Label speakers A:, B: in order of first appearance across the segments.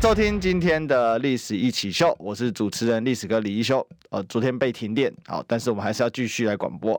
A: 收听今天的历史一起秀我是主持人历史哥李一修。呃，昨天被停电，好，但是我们还是要继续来广播。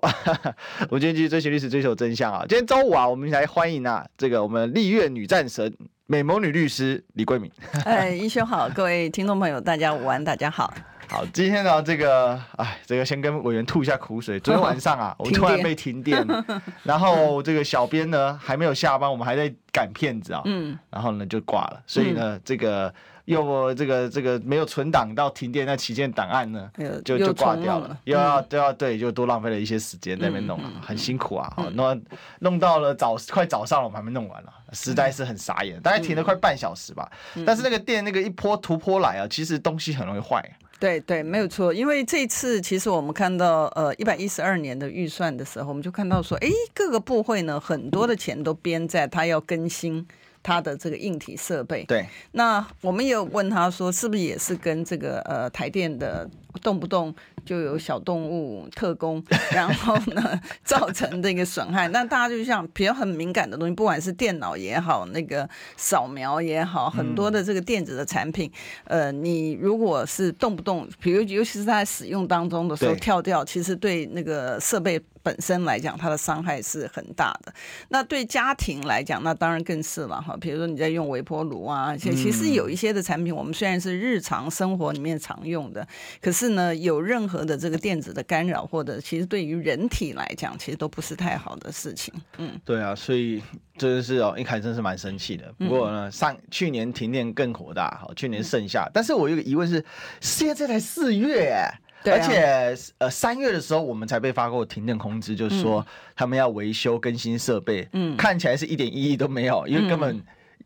A: 我们今天继续追寻历史，追求真相啊！今天周五啊，我们来欢迎啊，这个我们丽苑女战神、美魔女律师李桂敏。
B: 哎，一修好，各位听众朋友，大家午安，大家好。
A: 好，今天呢，这个，哎，这个先跟委员吐一下苦水。昨天晚上啊，我突然被停电，然后这个小编呢还没有下班，我们还在赶片子啊，嗯，然后呢就挂了，所以呢，这个又这个这个没有存档到停电那期间档案呢，就就挂掉了，又要都要对，就多浪费了一些时间在那边弄，很辛苦啊，好，弄弄到了早快早上了，我们还没弄完了，实在是很傻眼，大概停了快半小时吧，但是那个电那个一波突破来啊，其实东西很容易坏。
B: 对对，没有错，因为这次其实我们看到呃一百一十二年的预算的时候，我们就看到说，哎，各个部会呢，很多的钱都编在他要更新他的这个硬体设备。
A: 对，
B: 那我们也有问他说，是不是也是跟这个呃台电的动不动就有小动物特工，然后呢 造成这个损害？那大家就像比较很敏感的东西，不管是电脑也好，那个扫描也好，很多的这个电子的产品，嗯、呃，你如果是动不动，比如尤其是在使用当中的时候跳掉，其实对那个设备本身来讲，它的伤害是很大的。那对家庭来讲，那当然更是了哈。比如说你在用微波炉啊，其实有一些的产品，我们虽然是日常生活里面常用的，可是呢，有任何和的这个电子的干扰，或者其实对于人体来讲，其实都不是太好的事情。嗯，
A: 对啊，所以真的是哦，一开始真是蛮生气的。不过呢，上去年停电更火大，好，去年盛夏。但是我有个疑问是，现在才四月，对啊，而且呃三月的时候我们才被发过停电通知，就是说他们要维修更新设备。嗯，看起来是一点意义都没有，因为根本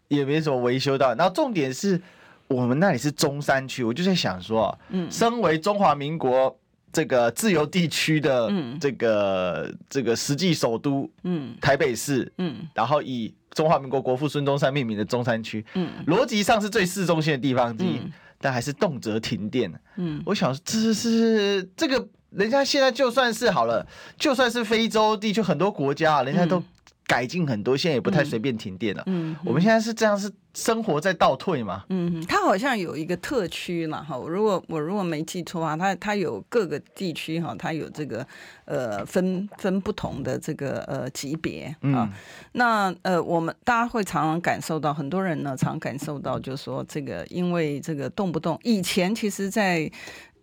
A: 也没什么维修到。然后重点是。我们那里是中山区，我就在想说，嗯，身为中华民国这个自由地区的这个、嗯、这个实际首都，嗯，台北市，嗯，然后以中华民国国父孙中山命名的中山区，嗯，逻辑上是最市中心的地方之一，嗯、但还是动辄停电，嗯，我想这是，是这个人家现在就算是好了，就算是非洲地区很多国家，人家都。改进很多，现在也不太随便停电了。嗯，嗯，我们现在是这样，是生活在倒退吗？
B: 嗯，它好像有一个特区嘛，哈。如果我如果没记错啊，它它有各个地区哈，它有这个呃分分不同的这个呃级别啊。嗯、那呃，我们大家会常常感受到，很多人呢常感受到，就是说这个因为这个动不动以前其实在，在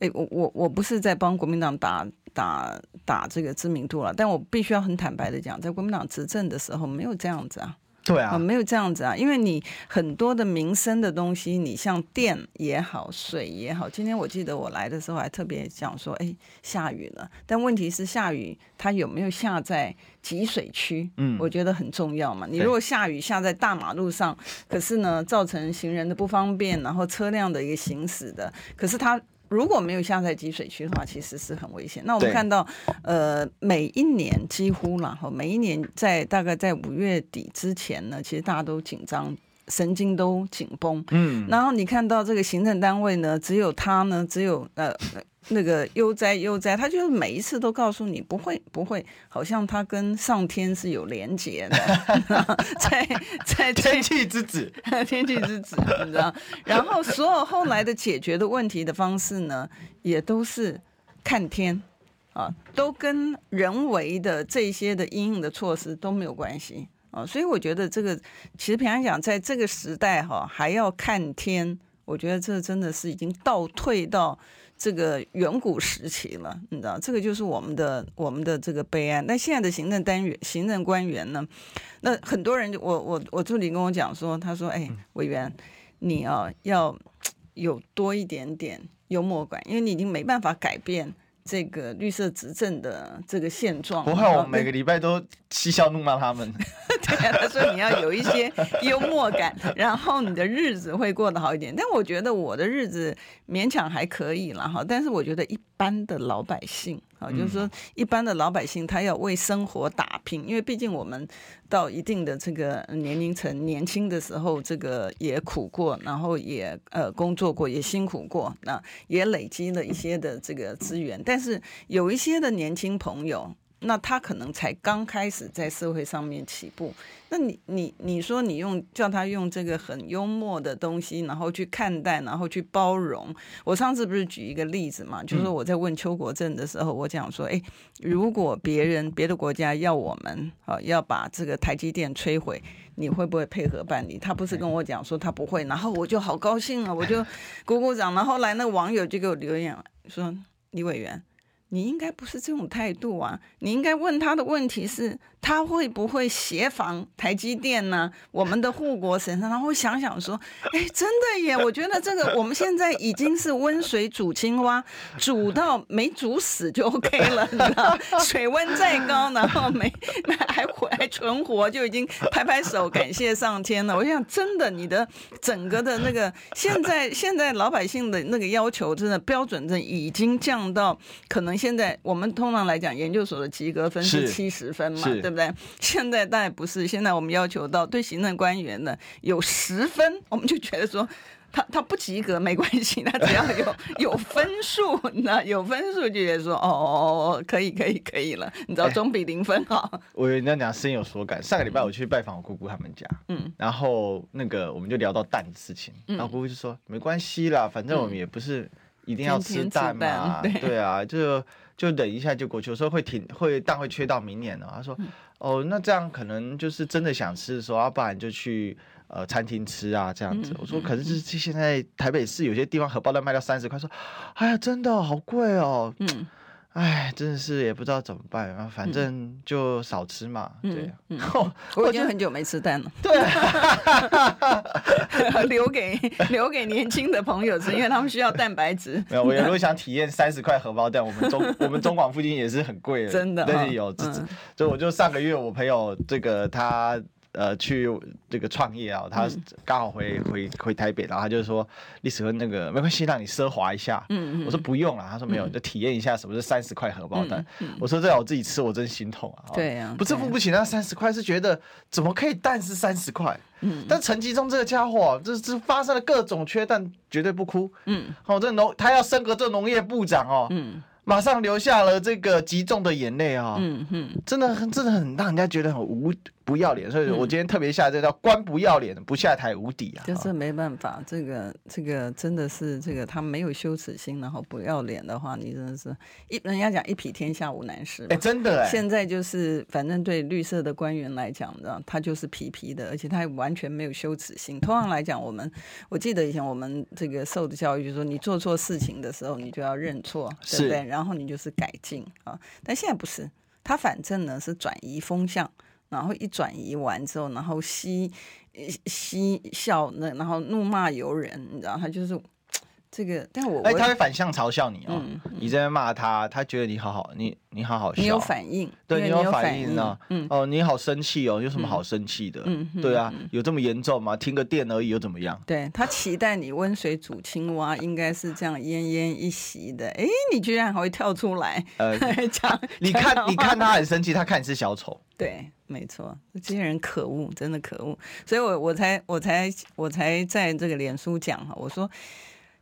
B: 诶，我我我不是在帮国民党打。打打这个知名度了，但我必须要很坦白的讲，在国民党执政的时候没有这样子啊，
A: 对啊，
B: 没有这样子啊，因为你很多的民生的东西，你像电也好，水也好，今天我记得我来的时候还特别讲说，哎，下雨了，但问题是下雨它有没有下在集水区？嗯，我觉得很重要嘛。你如果下雨下在大马路上，可是呢造成行人的不方便，然后车辆的一个行驶的，可是它。如果没有下在集水区的话，其实是很危险。那我们看到，呃，每一年几乎然后每一年在大概在五月底之前呢，其实大家都紧张，神经都紧绷。嗯，然后你看到这个行政单位呢，只有他呢，只有呃。那个悠哉悠哉，他就是每一次都告诉你不会不会，好像他跟上天是有连结的，在在
A: 天气之子，
B: 天气之子，你知道？然后所有后来的解决的问题的方式呢，也都是看天啊，都跟人为的这些的阴影的措施都没有关系啊，所以我觉得这个其实平常讲，在这个时代哈，还要看天，我觉得这真的是已经倒退到。这个远古时期了，你知道，这个就是我们的我们的这个悲哀。那现在的行政单元、行政官员呢？那很多人，我我我助理跟我讲说，他说：“哎，委员，你啊要有多一点点幽默感，因为你已经没办法改变。”这个绿色执政的这个现状，
A: 不会，我每个礼拜都嬉笑怒骂他们。
B: 对啊，他说你要有一些幽默感，然后你的日子会过得好一点。但我觉得我的日子勉强还可以了哈。但是我觉得一般的老百姓啊，就是说一般的老百姓他要为生活打拼，因为毕竟我们到一定的这个年龄层，年轻的时候这个也苦过，然后也呃工作过，也辛苦过，那也累积了一些的这个资源，但是有一些的年轻朋友。那他可能才刚开始在社会上面起步，那你你你说你用叫他用这个很幽默的东西，然后去看待，然后去包容。我上次不是举一个例子嘛，就是我在问邱国正的时候，我讲说，哎，如果别人别的国家要我们啊要把这个台积电摧毁，你会不会配合办理？他不是跟我讲说他不会，然后我就好高兴啊，我就鼓鼓掌。然后来那个网友就给我留言说，李委员。你应该不是这种态度啊！你应该问他的问题是，他会不会协防台积电呢？我们的护国神山，然后想想说，哎，真的耶！我觉得这个我们现在已经是温水煮青蛙，煮到没煮死就 OK 了，你知道？水温再高，然后没还还存活，就已经拍拍手感谢上天了。我想，真的，你的整个的那个现在现在老百姓的那个要求，真的标准，真已经降到可能。现在我们通常来讲，研究所的及格分是七十分嘛，对不对？现在当然不是，现在我们要求到对行政官员呢有十分，我们就觉得说他他不及格没关系，他只要有 有分数，那有分数就觉得说哦哦哦可以可以可以了，你知道总比零分好。
A: 我跟你讲深有所感，上个礼拜我去拜访我姑姑他们家，嗯，然后那个我们就聊到蛋的事情，然后姑姑就说没关系啦，反正我们也不是。一定要吃蛋嘛？天天对，对啊，就就等一下就过去。有时候会停，会蛋会缺到明年了。他说：“嗯、哦，那这样可能就是真的想吃的时候，要不然就去呃餐厅吃啊，这样子。嗯”我说：“可是这现在台北市有些地方荷包蛋卖到三十块，说哎呀，真的好贵哦。”嗯。哎，真的是也不知道怎么办啊！反正就少吃嘛，嗯、对、啊。嗯，
B: 我已经很久没吃蛋了。
A: 对、啊，
B: 留给留给年轻的朋友吃，因为他们需要蛋白质。
A: 没有，我如果想体验三十块荷包蛋，我们中我们中广附近也是很贵的，
B: 真的。
A: 对，有，嗯、就我就上个月我朋友这个他。呃，去这个创业啊，他刚好回、嗯、回回台北，然后他就说历史和那个没关系，让你奢华一下。嗯嗯，我说不用了，他说没有，就体验一下什么是三十块荷包蛋。我说这要我自己吃，我真心痛啊。
B: 对呀、啊，
A: 不是付不起那三十块，是觉得怎么可以蛋是三十块？嗯，但陈吉仲这个家伙，这这发生了各种缺蛋，绝对不哭。嗯，好，这农他要升格做农业部长哦。嗯。马上流下了这个极重的眼泪啊、哦！嗯嗯，真的很真的很让人家觉得很无不要脸，所以我今天特别下这叫官不要脸，不下台无底啊！
B: 就是没办法，这个这个真的是这个他没有羞耻心，然后不要脸的话，你真的是一人家讲一匹天下无难事。
A: 哎，真的哎！
B: 现在就是反正对绿色的官员来讲，你知道他就是皮皮的，而且他还完全没有羞耻心。通常来讲，我们我记得以前我们这个受的教育就是说，你做错事情的时候，你就要认错，对不对？然后你就是改进啊，但现在不是，他反正呢是转移风向，然后一转移完之后，然后嬉嬉笑那，然后怒骂游人，你知道，他就是。这个，但我哎，
A: 他会反向嘲笑你哦。嗯嗯、你在那骂他，他觉得你好好，你你好好笑。
B: 你有反应，
A: 对你有反应呢。嗯、哦，你好生气哦，有什么好生气的？嗯，对啊，有这么严重吗？听个电而已，又怎么样？
B: 对，他期待你温水煮青蛙，应该是这样奄奄一息的。哎，你居然还会跳出来，呃，讲
A: 你看，你看他很生气，他看你是小丑。
B: 对，没错，这些人可恶，真的可恶。所以我我才我才我才在这个脸书讲哈，我说。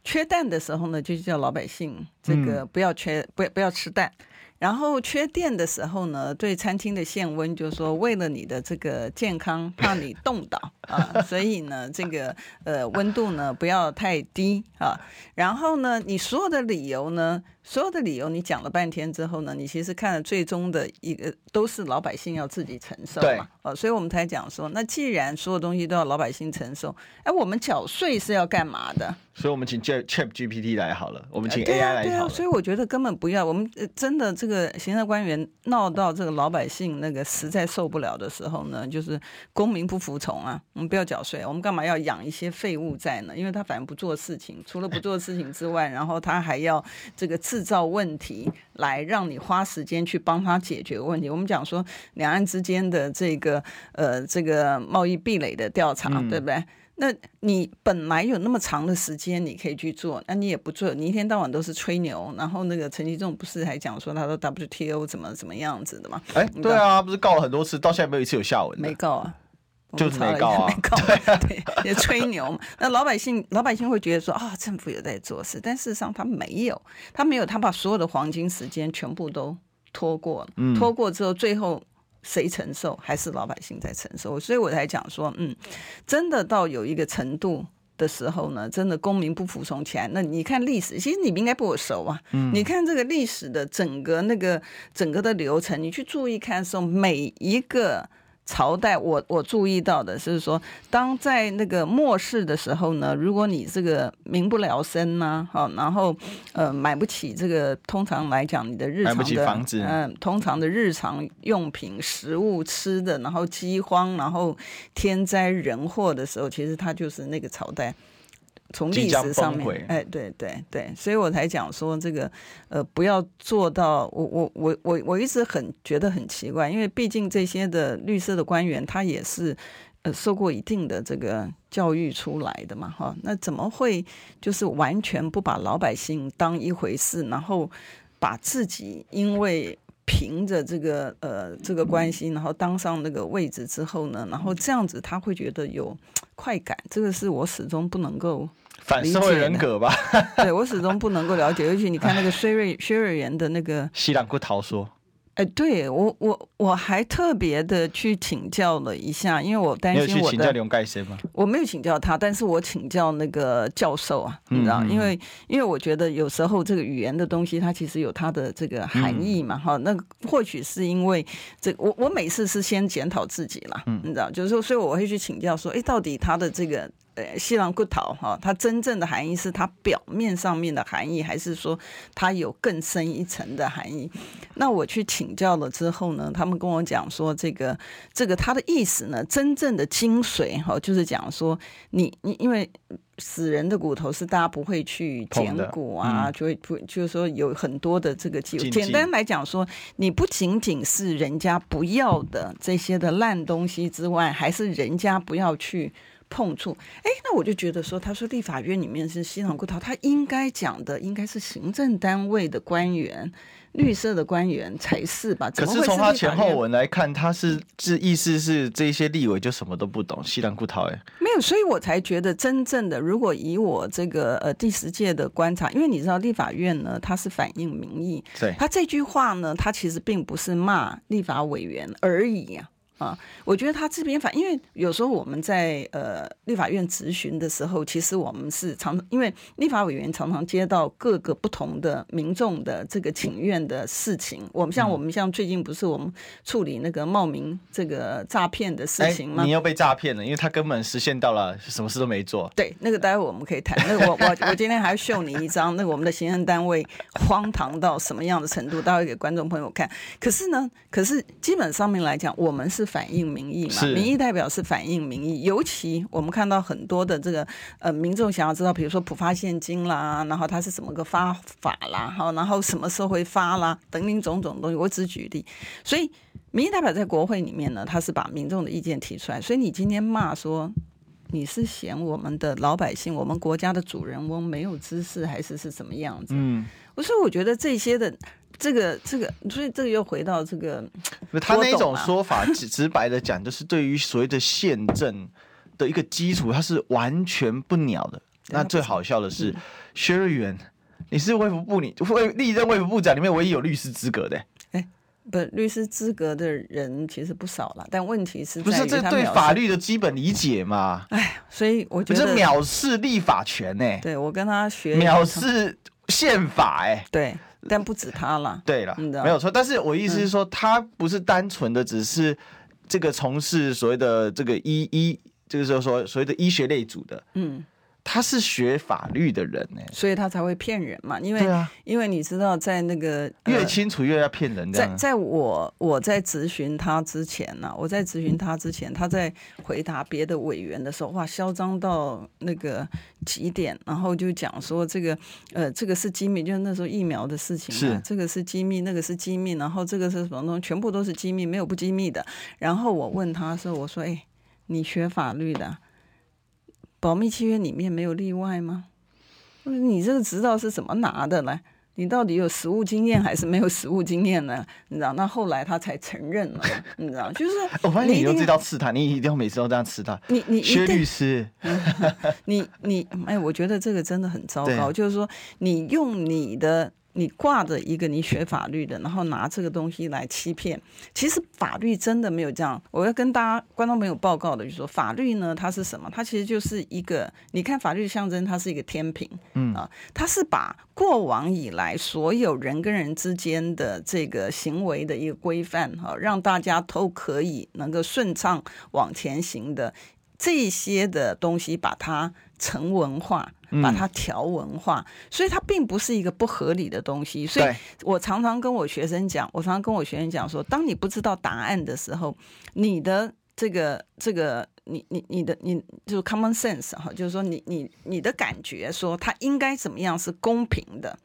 B: 缺蛋的时候呢，就叫老百姓这个不要缺，不要不要吃蛋。然后缺电的时候呢，对餐厅的限温就是说，为了你的这个健康，怕你冻倒 啊，所以呢，这个呃温度呢不要太低啊。然后呢，你所有的理由呢？所有的理由你讲了半天之后呢，你其实看了最终的一个都是老百姓要自己承受嘛，对哦，所以我们才讲说，那既然所有东西都要老百姓承受，哎，我们缴税是要干嘛的？
A: 所以我们请 Chat GPT 来好了，我们请 AI 来好了。对啊，对啊，所
B: 以我觉得根本不要，我们真的这个行政官员闹到这个老百姓那个实在受不了的时候呢，就是公民不服从啊，我们不要缴税，我们干嘛要养一些废物在呢？因为他反正不做事情，除了不做事情之外，然后他还要这个自。制造问题来让你花时间去帮他解决问题。我们讲说两岸之间的这个呃这个贸易壁垒的调查，嗯、对不对？那你本来有那么长的时间你可以去做，那你也不做，你一天到晚都是吹牛。然后那个陈吉仲不是还讲说他说 WTO 怎么怎么样子的吗？
A: 哎，对啊，不是告了很多次，到现在没有一次有下文。
B: 没告啊，
A: 就是没告啊，
B: 没告啊 对也吹牛嘛。那老百姓老百姓会觉得说啊、哦，政府有在做事，但事实上他没有，他没有，他把所有的黄金时间全部都拖过了，嗯、拖过之后最后。谁承受？还是老百姓在承受？所以我才讲说，嗯，真的到有一个程度的时候呢，真的公民不服从起来。那你看历史，其实你们应该比我熟啊。嗯，你看这个历史的整个那个整个的流程，你去注意看的时候，每一个。朝代，我我注意到的是说，当在那个末世的时候呢，如果你这个民不聊生呢，好，然后呃买不起这个，通常来讲你的日常的房子，嗯，通常的日常用品、食物吃的，然后饥荒，然后天灾人祸的时候，其实它就是那个朝代。从历史上面，哎，对对对，所以我才讲说这个，呃，不要做到。我我我我我一直很觉得很奇怪，因为毕竟这些的绿色的官员，他也是呃受过一定的这个教育出来的嘛，哈，那怎么会就是完全不把老百姓当一回事，然后把自己因为凭着这个呃这个关系，然后当上那个位置之后呢，然后这样子他会觉得有快感，这个是我始终不能够。
A: 反社会人格吧，
B: 对我始终不能够了解，尤其你看那个薛瑞薛瑞元的那个
A: 西兰骨桃说，
B: 哎，对我我我还特别的去请教了一下，因为我担心我的，请教刘盖森吗？我没有请教他，但是我请教那个教授啊，你知道，嗯、因为因为我觉得有时候这个语言的东西，它其实有它的这个含义嘛，哈、嗯，那或许是因为这我我每次是先检讨自己啦，嗯，你知道，就是说，所以我会去请教说，哎，到底他的这个。对，西兰骨头哈，它真正的含义是它表面上面的含义，还是说它有更深一层的含义？那我去请教了之后呢，他们跟我讲说，这个这个它的意思呢，真正的精髓哈，就是讲说你你因为死人的骨头是大家不会去捡骨啊，嗯、就会不就是说有很多的这个机会。简单来讲说，你不仅仅是人家不要的这些的烂东西之外，还是人家不要去。碰触，哎，那我就觉得说，他说立法院里面是西兰骨头，他应该讲的应该是行政单位的官员，绿色的官员才是吧？是
A: 可是从他前后文来看，他是这意思是这些立委就什么都不懂，西兰骨头哎，
B: 没有，所以我才觉得真正的，如果以我这个呃第十届的观察，因为你知道立法院呢，它是反映民意，
A: 对，
B: 他这句话呢，他其实并不是骂立法委员而已啊。啊，我觉得他这边反，因为有时候我们在呃立法院质询的时候，其实我们是常，因为立法委员常常接到各个不同的民众的这个请愿的事情。我们像我们像最近不是我们处理那个冒名这个诈骗的事情吗？
A: 你又被诈骗了，因为他根本实现到了什么事都没做。
B: 对，那个待会我们可以谈。那个我我我今天还要秀你一张，那个我们的行政单位荒唐到什么样的程度，待会给观众朋友看。可是呢，可是基本上面来讲，我们是。反映民意嘛，民意代表是反映民意。尤其我们看到很多的这个呃民众想要知道，比如说普发现金啦，然后它是怎么个发法啦，好，然后什么时候会发啦，等等种种东西。我只举例，所以民意代表在国会里面呢，他是把民众的意见提出来。所以你今天骂说你是嫌我们的老百姓，我们国家的主人翁没有知识，还是是什么样子？嗯，我说我觉得这些的。这个这个，所以这个又回到这个，
A: 他那种说法，直直白的讲，就是对于所谓的宪政的一个基础，他是完全不鸟的。那最好笑的是，薛瑞元，你是卫福部，你卫历任卫福部长里面唯一有律师资格的。哎，
B: 不，律师资格的人其实不少了，但问题是，
A: 不是这对法律的基本理解嘛？
B: 哎，所以我觉得
A: 这藐视立法权呢。
B: 对，我跟他学
A: 藐视宪法，哎，
B: 对。但不止他了，
A: 对了，没有错。但是我意思是说，他不是单纯的只是这个从事所谓的这个医医，这个时候说所谓的医学类组的，嗯。他是学法律的人呢，
B: 所以他才会骗人嘛。因为，啊、因为你知道，在那个
A: 越清楚越要骗人。
B: 在在我我在咨询他之前呢、啊，我在咨询他之前，他在回答别的委员的时候，哇，嚣张到那个极点，然后就讲说这个呃，这个是机密，就是那时候疫苗的事情嘛，是这个是机密，那个是机密，然后这个是什么东西，全部都是机密，没有不机密的。然后我问他说，我说，哎，你学法律的？保密契约里面没有例外吗？你这个执照是怎么拿的呢？你到底有实务经验还是没有实务经验呢？你知道？那后来他才承认了，你知道？就是
A: 我发现你用这招刺他，你一定要每次都这样刺他。
B: 你你
A: 薛律师，
B: 你你哎，我觉得这个真的很糟糕。就是说，你用你的。你挂着一个你学法律的，然后拿这个东西来欺骗，其实法律真的没有这样。我要跟大家观众朋友报告的，就是说法律呢，它是什么？它其实就是一个，你看法律的象征，它是一个天平，嗯啊，它是把过往以来所有人跟人之间的这个行为的一个规范，哈，让大家都可以能够顺畅往前行的这些的东西，把它成文化。把它条文化，所以它并不是一个不合理的东西。所以我常常跟我学生讲，我常常跟我学生讲说，当你不知道答案的时候，你的这个这个，你你你的你就是 common sense 哈，就是说你你你的感觉说它应该怎么样是公平的，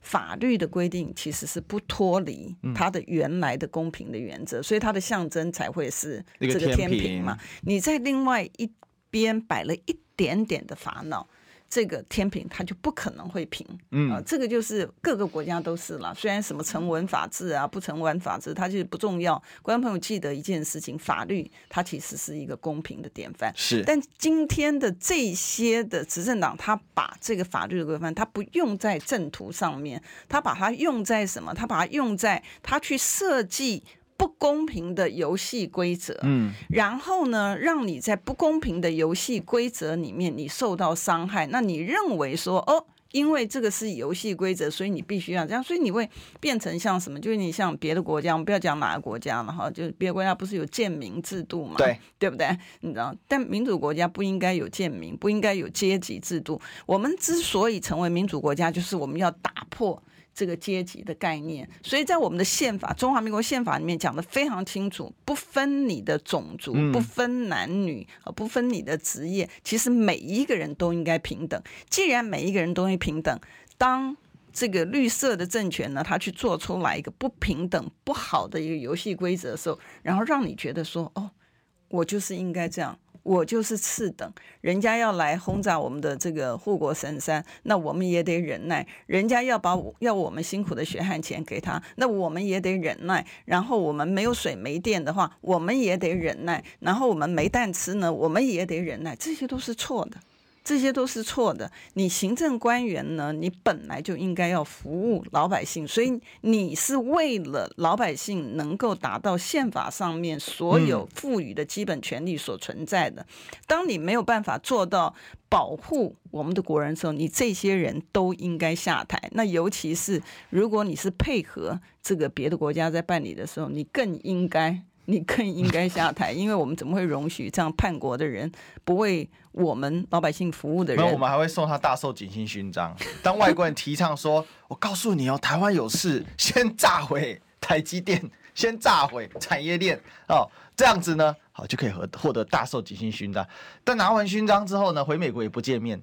B: 法律的规定其实是不脱离它的原来的公平的原则，所以它的象征才会是这个天平嘛。你在另外一边摆了一点点的烦恼。这个天平它就不可能会平，嗯啊，这个就是各个国家都是了。虽然什么成文法治啊，不成文法治，它其实不重要。观众朋友记得一件事情，法律它其实是一个公平的典范。
A: 是，
B: 但今天的这些的执政党，他把这个法律的规范，他不用在正途上面，他把它用在什么？他把它用在他去设计。不公平的游戏规则，嗯，然后呢，让你在不公平的游戏规则里面你受到伤害，那你认为说，哦，因为这个是游戏规则，所以你必须要这样，所以你会变成像什么？就是你像别的国家，我们不要讲哪个国家了哈，就是别的国家不是有贱民制度嘛，
A: 对，
B: 对不对？你知道，但民主国家不应该有贱民，不应该有阶级制度。我们之所以成为民主国家，就是我们要打破。这个阶级的概念，所以在我们的宪法《中华民国宪法》里面讲的非常清楚，不分你的种族，不分男女，不分你的职业，其实每一个人都应该平等。既然每一个人都应该平等，当这个绿色的政权呢，他去做出来一个不平等、不好的一个游戏规则的时候，然后让你觉得说，哦，我就是应该这样。我就是次等，人家要来轰炸我们的这个护国神山，那我们也得忍耐；人家要把要我们辛苦的血汗钱给他，那我们也得忍耐。然后我们没有水没电的话，我们也得忍耐。然后我们没蛋吃呢，我们也得忍耐。这些都是错的。这些都是错的。你行政官员呢？你本来就应该要服务老百姓，所以你是为了老百姓能够达到宪法上面所有赋予的基本权利所存在的。当你没有办法做到保护我们的国人的时候，你这些人都应该下台。那尤其是如果你是配合这个别的国家在办理的时候，你更应该。你更应该下台，因为我们怎么会容许这样叛国的人，不为我们老百姓服务的人？
A: 我们还会送他大受景星勋章。当外国人提倡说：“我告诉你哦，台湾有事，先炸毁台积电，先炸毁产业链哦，这样子呢，好就可以获获得大受景星勋章。但拿完勋章之后呢，回美国也不见面。”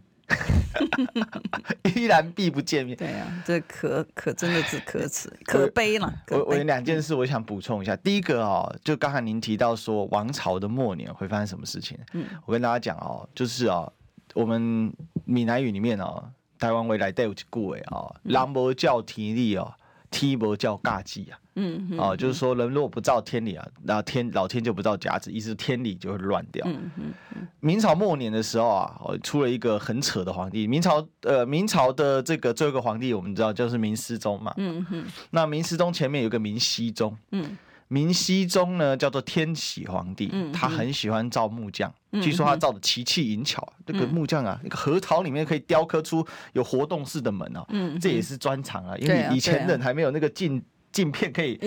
A: 依然避不见面。
B: 对啊，这可可真的是可耻可悲了。
A: 我我有两件事我想补充一下。第一个哦，就刚才您提到说王朝的末年会发生什么事情？嗯，我跟大家讲哦，就是哦，我们闽南语里面哦，台湾未来都有一句话哦，人无照天理哦，天无照甲子啊。嗯，哦，就是说人如果不照天理啊，那天老天就不照甲子，意思天理就会乱掉。嗯嗯嗯。明朝末年的时候啊，出了一个很扯的皇帝。明朝呃，明朝的这个最后一个皇帝，我们知道就是明思宗嘛。嗯哼。那明思宗前面有个明熹宗。嗯。明熹宗呢叫做天启皇帝，他很喜欢造木匠，据说他造的奇器淫巧。这个木匠啊，那个核桃里面可以雕刻出有活动式的门哦。嗯。这也是专长啊，因为以前人还没有那个镜。镜片可以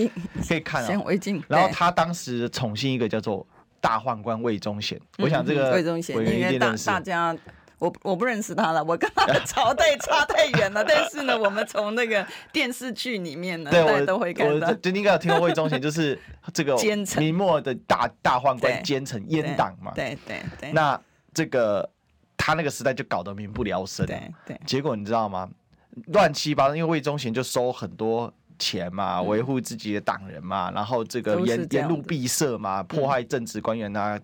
A: 可以看啊，显微镜。然后他当时宠幸一个叫做大宦官魏忠贤，我想这个
B: 魏忠贤应该大大家我我不认识他了，我跟他的 朝代差太远了。但是呢，我们从那个电视剧里面呢，对，都会看到。
A: 就应该有听过魏忠贤，就是 这个明末的大大宦官奸臣阉党嘛。
B: 对对对。
A: 那这个他那个时代就搞得民不聊生。
B: 对对。
A: 结果你知道吗？乱七八糟，因为魏忠贤就收很多。钱嘛，维护自己的党人嘛，然后这个沿沿路闭塞嘛，迫害政治官员啊，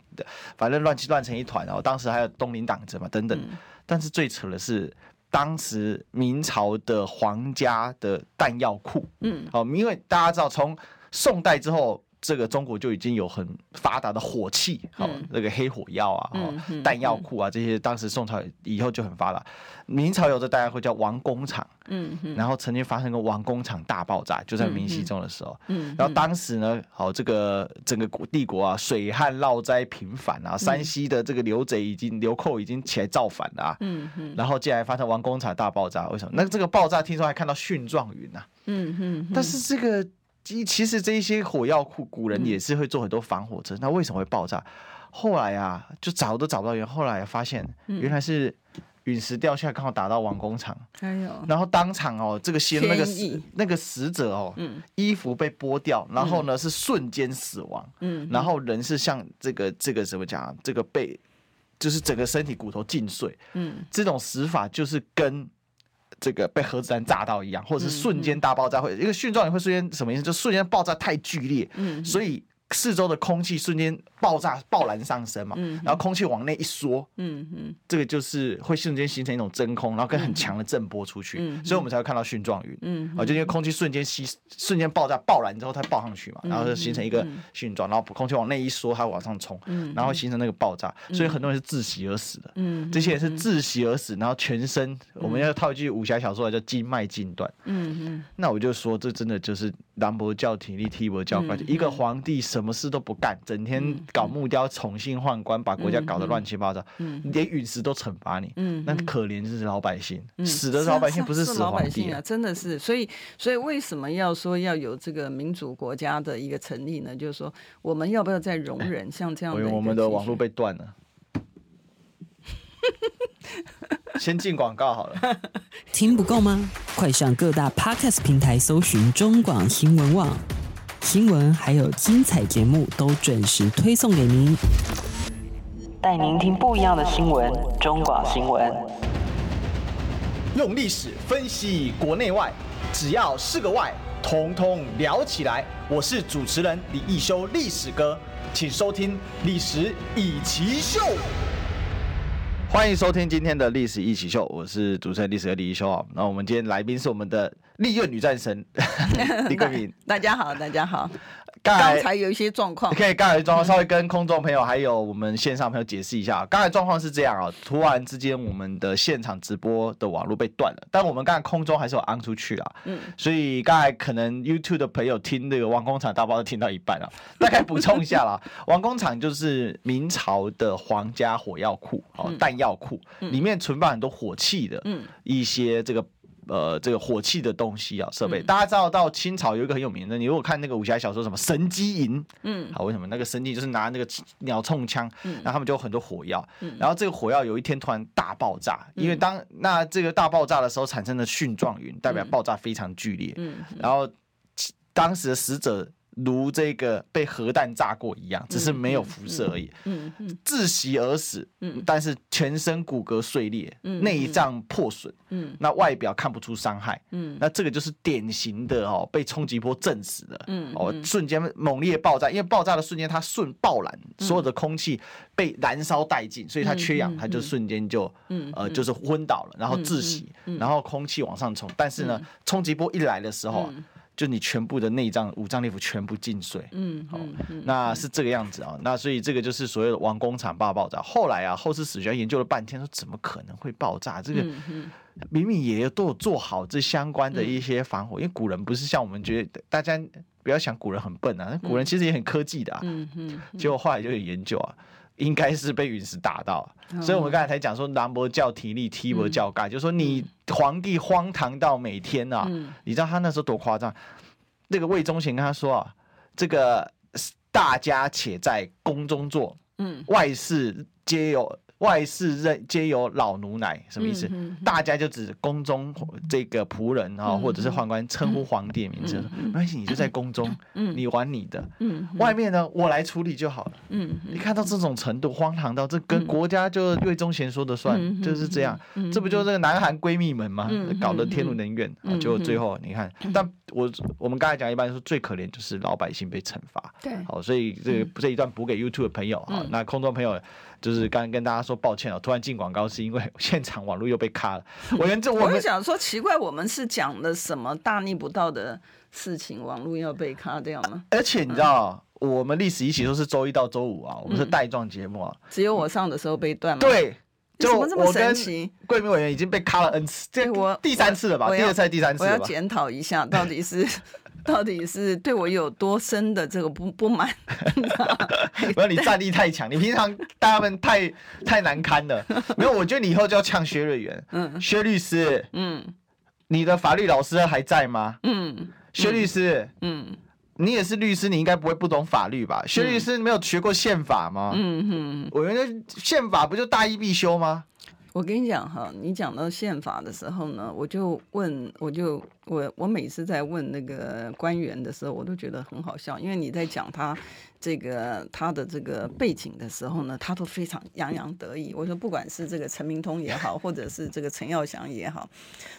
A: 反正乱七乱成一团。然后当时还有东林党子嘛等等。但是最扯的是，当时明朝的皇家的弹药库，嗯，好，因为大家知道从宋代之后。这个中国就已经有很发达的火器，好，那个黑火药啊，弹药库啊，这些当时宋朝以后就很发达。明朝有个弹药库叫王工厂，嗯，然后曾经发生过王工厂大爆炸，就在明熹宗的时候，嗯，然后当时呢，好，这个整个帝国啊，水旱涝灾频繁啊，山西的这个刘贼已经流寇已经起来造反了啊，嗯嗯，然后竟然发生王工厂大爆炸，为什么？那这个爆炸听说还看到蕈状云呐，嗯嗯，但是这个。其其实这一些火药库，古人也是会做很多防火车。那为什么会爆炸？后来啊，就找都找不到原因。后来发现，原来是陨石掉下来，刚好打到王工厂。然后当场哦，这个先那个那个死者哦，衣服被剥掉，然后呢是瞬间死亡。嗯然后人是像这个这个怎么讲？这个被就是整个身体骨头尽碎。这种死法就是跟。这个被核子弹炸到一样，或者是瞬间大爆炸，会一个殉状，也会瞬间什么意思？就瞬间爆炸太剧烈，嗯所以。四周的空气瞬间爆炸、爆燃上升嘛，然后空气往内一缩，嗯嗯，这个就是会瞬间形成一种真空，然后跟很强的震波出去，所以我们才会看到蕈状云，嗯，啊，就因为空气瞬间吸、瞬间爆炸、爆燃之后它爆上去嘛，然后就形成一个蕈状，然后空气往内一缩，它往上冲，然后形成那个爆炸，所以很多人是窒息而死的，嗯，这些人是窒息而死，然后全身我们要套一句武侠小说叫经脉尽断，嗯嗯，那我就说这真的就是兰博教体力，踢博教官，一个皇帝。什么事都不干，整天搞木雕、宠幸宦官，把国家搞得乱七八糟，嗯，连陨石都惩罚你，嗯，那可怜就是老百姓，死的老百姓不是死皇帝啊，
B: 真的是，所以，所以为什么要说要有这个民主国家的一个成立呢？就是说，我们要不要再容忍 像这样的？
A: 我们的网络被断了，先进广告好了，
C: 听不够吗？快上各大 Podcast 平台搜寻中广新闻网。新闻还有精彩节目都准时推送给您，带您听不一样的新闻。中广新闻
D: 用历史分析国内外，只要是个“外”，统统聊起来。我是主持人李一修，历史哥，请收听《历史易起秀》。
A: 欢迎收听今天的《历史一起秀》，我是主持人历史哥李一修啊。那我们今天来宾是我们的。立院女战神 李桂平，
B: 大家好，大家好。刚才有一些状况，
A: 可以刚才状况稍微跟空中朋友还有我们线上朋友解释一下。刚才状况是这样啊，突然之间我们的现场直播的网络被断了，但我们刚才空中还是有安出去啊。嗯，所以刚才可能 YouTube 的朋友听那个王工厂大包都听到一半啊，大概补充一下啦。王工厂就是明朝的皇家火药库哦，弹药库里面存放很多火器的，嗯，一些这个。呃，这个火器的东西啊，设备，嗯、大家知道到清朝有一个很有名的，你如果看那个武侠小说，什么神机营，嗯，好，为什么？那个神机就是拿那个鸟铳枪，嗯，然后他们就有很多火药，嗯，然后这个火药有一天突然大爆炸，嗯、因为当那这个大爆炸的时候产生的蕈状云，代表爆炸非常剧烈，嗯，嗯然后当时的死者。如这个被核弹炸过一样，只是没有辐射而已。嗯嗯，窒息而死。嗯，但是全身骨骼碎裂，内脏破损。嗯，那外表看不出伤害。嗯，那这个就是典型的哦，被冲击波震死的。嗯，哦，瞬间猛烈爆炸，因为爆炸的瞬间它瞬爆燃，所有的空气被燃烧殆尽，所以它缺氧，它就瞬间就呃就是昏倒了，然后窒息，然后空气往上冲。但是呢，冲击波一来的时候。就你全部的内脏、五脏六腑全部进水，嗯，好，那是这个样子啊。那所以这个就是所谓的王工厂大爆炸。后来啊，后世史学家研究了半天，说怎么可能会爆炸？这个明明也都有做好这相关的一些防火，因为古人不是像我们觉得，大家不要想古人很笨啊，古人其实也很科技的啊。嗯嗯，结果后来就有研究啊。应该是被陨石打到，所以我们刚才才讲说，南无教体力，梯伯教盖，就是说你皇帝荒唐到每天啊，你知道他那时候多夸张？那个魏忠贤跟他说啊，这个大家且在宫中坐，嗯，外事皆有。外事任皆有老奴乃，什么意思？
B: 嗯、
A: 大家就指宫中这个仆人啊，嗯、或者是宦官称呼皇帝的名字，没关系，你就在宫中，嗯、你玩你的，外面呢，我来处理就好了。你看到这种程度，荒唐到这跟国家就魏忠贤说的算，嗯、就是这样。嗯、这不就是这个南韩闺蜜们吗？嗯、搞得天怒人怨，嗯、就最后你看，嗯、但我我们刚才讲，一般说最可怜就是老百姓被惩罚。对，好，所以这个这一段补给 YouTube 的朋友啊，嗯、那空中朋友。就是刚刚跟大家说抱歉了，突然进广告是因为 现场网络又被卡了。我原这我们
B: 想说奇怪，我们是讲了什么大逆不道的事情，网络要被卡掉吗？
A: 而且你知道，嗯、我们历史一起都是周一到周五啊，我们是带状节目啊，
B: 只有我上的时候被断吗？
A: 对，就
B: 我跟贵
A: 民委员已经被卡了 N 次，这我第三次了吧？第二次、第三次？
B: 我要检讨一下，到底是。到底是对我有多深的这个不不满？
A: 没有，你战力太强，你平常大家们太太难堪了。没有，我觉得你以后就要呛薛瑞元。嗯，薛律师，嗯，你的法律老师还在吗？嗯，薛律师，嗯，你也是律师，你应该不会不懂法律吧？薛律师没有学过宪法吗？嗯哼，我觉得宪法不就大一必修吗？
B: 我跟你讲哈，你讲到宪法的时候呢，我就问，我就我我每次在问那个官员的时候，我都觉得很好笑，因为你在讲他这个他的这个背景的时候呢，他都非常洋洋得意。我说不管是这个陈明通也好，或者是这个陈耀祥也好，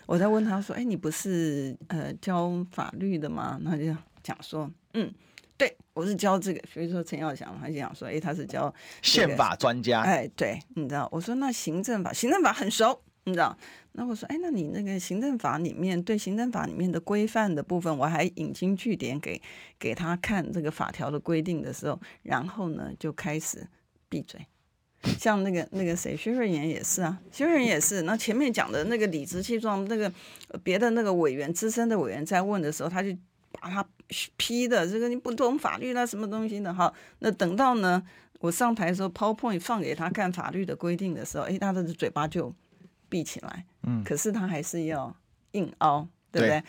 B: 我在问他说，哎，你不是呃教法律的吗？他就讲说，嗯。对，我是教这个，所以说陈耀祥他就想说，哎，他是教
A: 宪法专家，
B: 哎，对，你知道，我说那行政法，行政法很熟，你知道，那我说，哎，那你那个行政法里面对行政法里面的规范的部分，我还引经据典给给他看这个法条的规定的时候，然后呢就开始闭嘴，像那个那个谁，薛瑞元也是啊，薛瑞元也是，那前面讲的那个理直气壮，那个别的那个委员资深的委员在问的时候，他就。把他批的这个你不懂法律啦什么东西的哈，那等到呢我上台的时候，PowerPoint 放给他看法律的规定的时候，哎，他的嘴巴就闭起来，嗯，可是他还是要硬凹，对不对？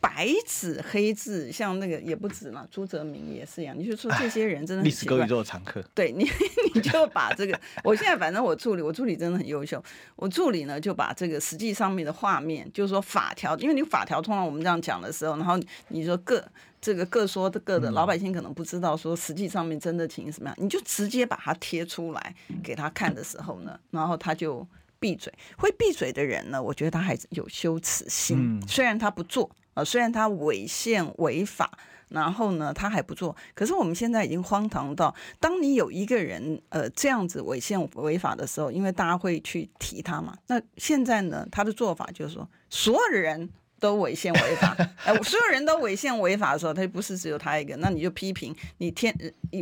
B: 对白纸黑字，像那个也不止嘛，朱泽明也是一样。你就说这些人真的历史歌宇宙
A: 的常客。
B: 对你，你就把这个，我现在反正我助理，我助理真的很优秀。我助理呢就把这个实际上面的画面，就是说法条，因为你法条通常我们这样讲的时候，然后你说各这个各说的各的，老百姓可能不知道说实际上面真的情什么样，你就直接把它贴出来给他看的时候呢，然后他就闭嘴。会闭嘴的人呢，我觉得他还是有羞耻心，虽然他不做。呃，虽然他违宪违法，然后呢，他还不做。可是我们现在已经荒唐到，当你有一个人呃这样子违宪违法的时候，因为大家会去提他嘛。那现在呢，他的做法就是说，所有的人都违宪违法，呃，所有人都违宪违法的时候，他就不是只有他一个，那你就批评你天。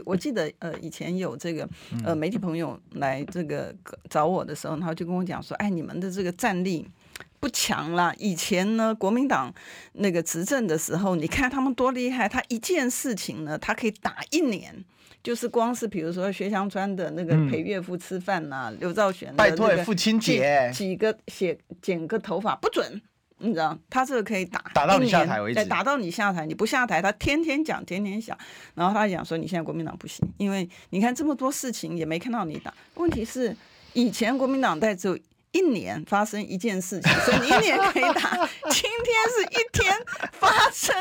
B: 我记得呃以前有这个呃媒体朋友来这个找我的时候，他就跟我讲说，哎，你们的这个战力。不强了。以前呢，国民党那个执政的时候，你看他们多厉害。他一件事情呢，他可以打一年，就是光是比如说薛湘川的那个陪岳父吃饭呐、啊，嗯、刘兆玄的那个
A: 拜托父亲节，
B: 几个写剪个头发不准，你知道，他这个可以打
A: 打到你下台为止，
B: 打到你下台，你不下台，他天天讲，天天想。然后他讲说，你现在国民党不行，因为你看这么多事情也没看到你打。问题是以前国民党在这。一年发生一件事情，所以你一年可以打。今天是一天发生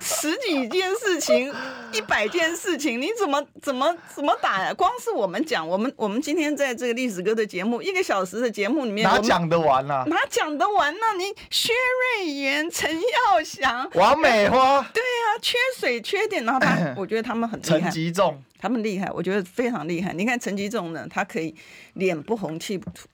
B: 十几件事情，一百件事情，你怎么怎么怎么打呀？光是我们讲，我们我们今天在这个历史哥的节目，一个小时的节目里面，
A: 哪讲得完呢？
B: 哪讲得完呢？你薛瑞元、陈耀祥、
A: 王美花，
B: 对呀、啊，缺水缺点，然后他，我觉得他们很厉害。
A: 陈吉仲，
B: 他们厉害，我觉得非常厉害。你看陈吉仲呢，他可以脸不红气不吐。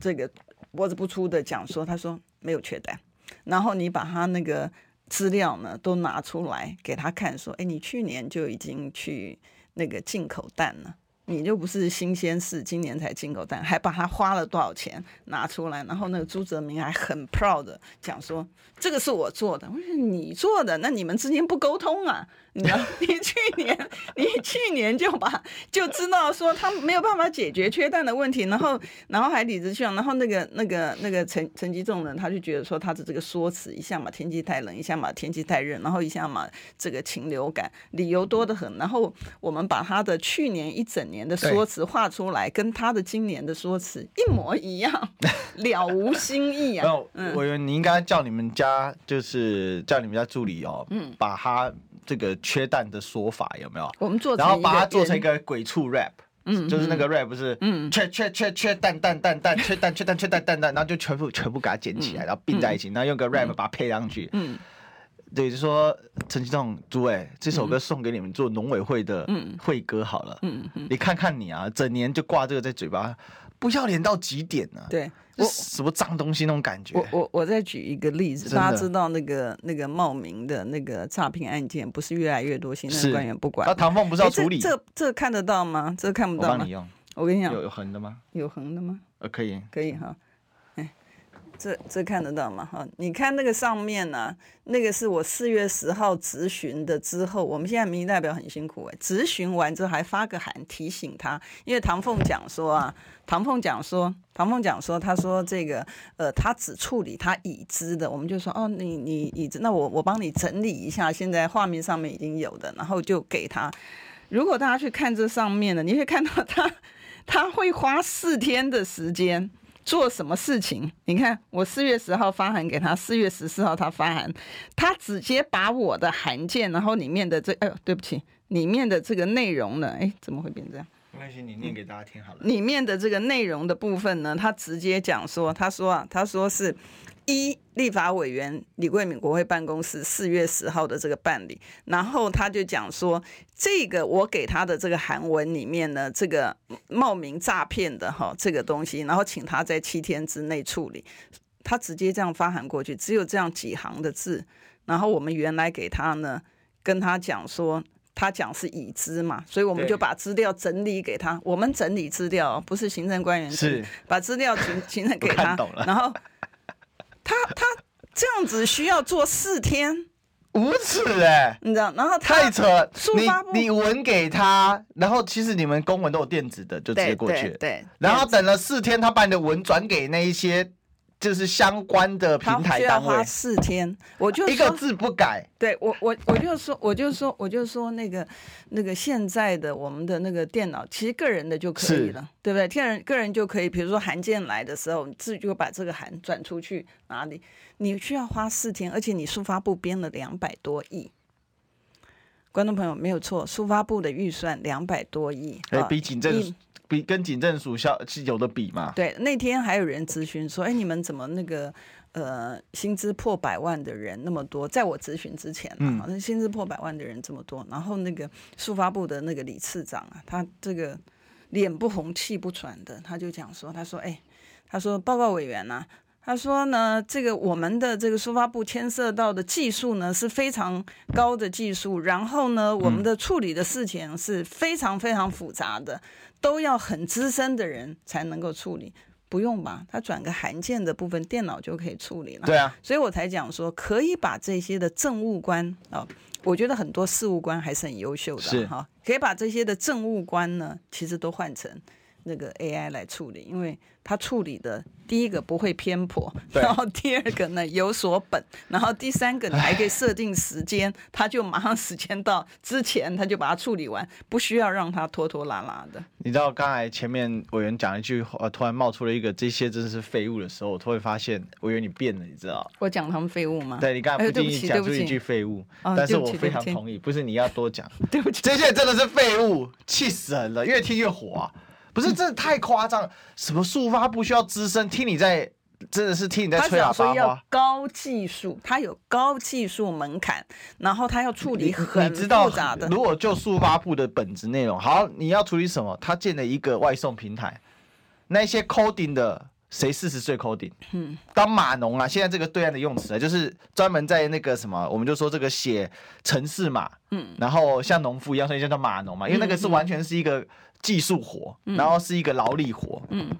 B: 这个脖子不粗的讲说，他说没有缺蛋，然后你把他那个资料呢都拿出来给他看，说，哎，你去年就已经去那个进口蛋了。你就不是新鲜事，今年才进口蛋，还把他花了多少钱拿出来，然后那个朱泽明还很 proud 的讲说，这个是我做的。我说你做的，那你们之间不沟通啊？你知道，你去年你去年就把就知道说他没有办法解决缺蛋的问题，然后然后还理直气壮，然后那个那个那个陈陈吉仲呢，他就觉得说他的这个说辞，一下嘛天气太冷，一下嘛天气太热，然后一下嘛这个禽流感，理由多得很。然后我们把他的去年一整年的说辞画出来，跟他的今年的说辞一模一样，了无新意啊。
A: 嗯，委员，你应该叫你们家，就是叫你们家助理哦，嗯，把他这个缺蛋的说法有没有？
B: 我们做，
A: 然后把它做成一个鬼畜 rap，嗯，就是那个 rap 不是，嗯，缺缺缺缺蛋蛋蛋蛋，缺蛋缺蛋缺蛋蛋蛋，然后就全部全部给它捡起来，然后并在一起，然后用个 rap 把它配上去，嗯。对，就说陈其栋诸位，这首歌送给你们做农委会的会歌好了。嗯嗯，你看看你啊，整年就挂这个在嘴巴，不要脸到极点呢、啊。
B: 对，
A: 我什么脏东西那种感觉。
B: 我我我再举一个例子，大家知道那个那个茂名的那个诈骗案件，不是越来越多，行政官员不管。
A: 那唐凤不是要处理？
B: 这这，这看得到吗？这看不到吗？
A: 我
B: 跟你讲，
A: 有有横的吗？
B: 有横的吗？
A: 呃，可以，
B: 可以哈。这这看得到吗？哈，你看那个上面呢、那个是我四月十号质询的之后，我们现在民意代表很辛苦哎，质询完之后还发个函提醒他，因为唐凤讲说啊，唐凤讲说，唐凤讲说，他说这个呃，他只处理他已知的，我们就说哦，你你已知，那我我帮你整理一下，现在画面上面已经有的，然后就给他。如果大家去看这上面的，你会看到他他会花四天的时间。做什么事情？你看，我四月十号发函给他，四月十四号他发函，他直接把我的函件，然后里面的这，哎呦，对不起，里面的这个内容呢？哎，怎么会变这样？
A: 没关系，你念给大家听好了。
B: 里面的这个内容的部分呢，他直接讲说，他说啊，他说是。一立法委员李桂敏国会办公室四月十号的这个办理，然后他就讲说，这个我给他的这个韩文里面呢，这个冒名诈骗的哈这个东西，然后请他在七天之内处理，他直接这样发函过去，只有这样几行的字，然后我们原来给他呢，跟他讲说，他讲是已知嘛，所以我们就把资料整理给他，我们整理资料不是行政官员
A: 是
B: 把资料请请给他，然后。他他这样子需要做四天，
A: 无耻哎！
B: 你知道，然后
A: 太扯你你文给他，然后其实你们公文都有电子的，就直接过去。
B: 对，对
A: 然后等了四天，他把你的文转给那一些。就是相关的平台单位，
B: 需要花四天，我就
A: 一个字不改。
B: 对我，我我就说，我就说，我就说那个那个现在的我们的那个电脑，其实个人的就可以了，对不对？天人个人就可以，比如说函件来的时候，你自己就把这个函转出去哪里？你需要花四天，而且你书发部编了两百多亿，观众朋友没有错，书发部的预算两百多亿，
A: 哎，比警政。比跟警政署校是有的比嘛？
B: 对，那天还有人咨询说，哎，你们怎么那个呃，薪资破百万的人那么多？在我咨询之前，嗯，那薪资破百万的人这么多，然后那个数发部的那个李次长啊，他这个脸不红气不喘的，他就讲说，他说，哎，他说报告委员呐。他说呢，这个我们的这个书发部牵涉到的技术呢是非常高的技术，然后呢，我们的处理的事情是非常非常复杂的，都要很资深的人才能够处理。不用吧？他转个函件的部分，电脑就可以处理了。
A: 对啊，
B: 所以我才讲说，可以把这些的政务官啊，我觉得很多事务官还是很优秀的哈，可以把这些的政务官呢，其实都换成那个 AI 来处理，因为。它处理的第一个不会偏颇，然后第二个呢有所本，然后第三个你还可以设定时间，它就马上时间到之前它就把它处理完，不需要让它拖拖拉拉的。
A: 你知道刚才前面委员讲一句话，突然冒出了一个这些真是废物的时候，我突然发现委员你变了，你知道？
B: 我讲他们废物吗？
A: 对，你刚才不经意讲出一句废物，
B: 哎，
A: 但是我非常同意，不是你要多讲，
B: 对不起，
A: 这些真的是废物，气死人了，越听越火啊。不是，这太夸张了。什么速发不需要资深？听你在，真的是听你在吹喇叭
B: 话。高技术，它有高技术门槛，然后它要处理很复杂的。
A: 如果就速发部的本质内容，好，你要处理什么？他建了一个外送平台，那些 coding 的，谁四十岁 coding？嗯，当码农啊，现在这个对岸的用词啊，就是专门在那个什么，我们就说这个写城市码，嗯，然后像农夫一样，所以叫做码农嘛，因为那个是完全是一个。技术活，然后是一个劳力活。嗯，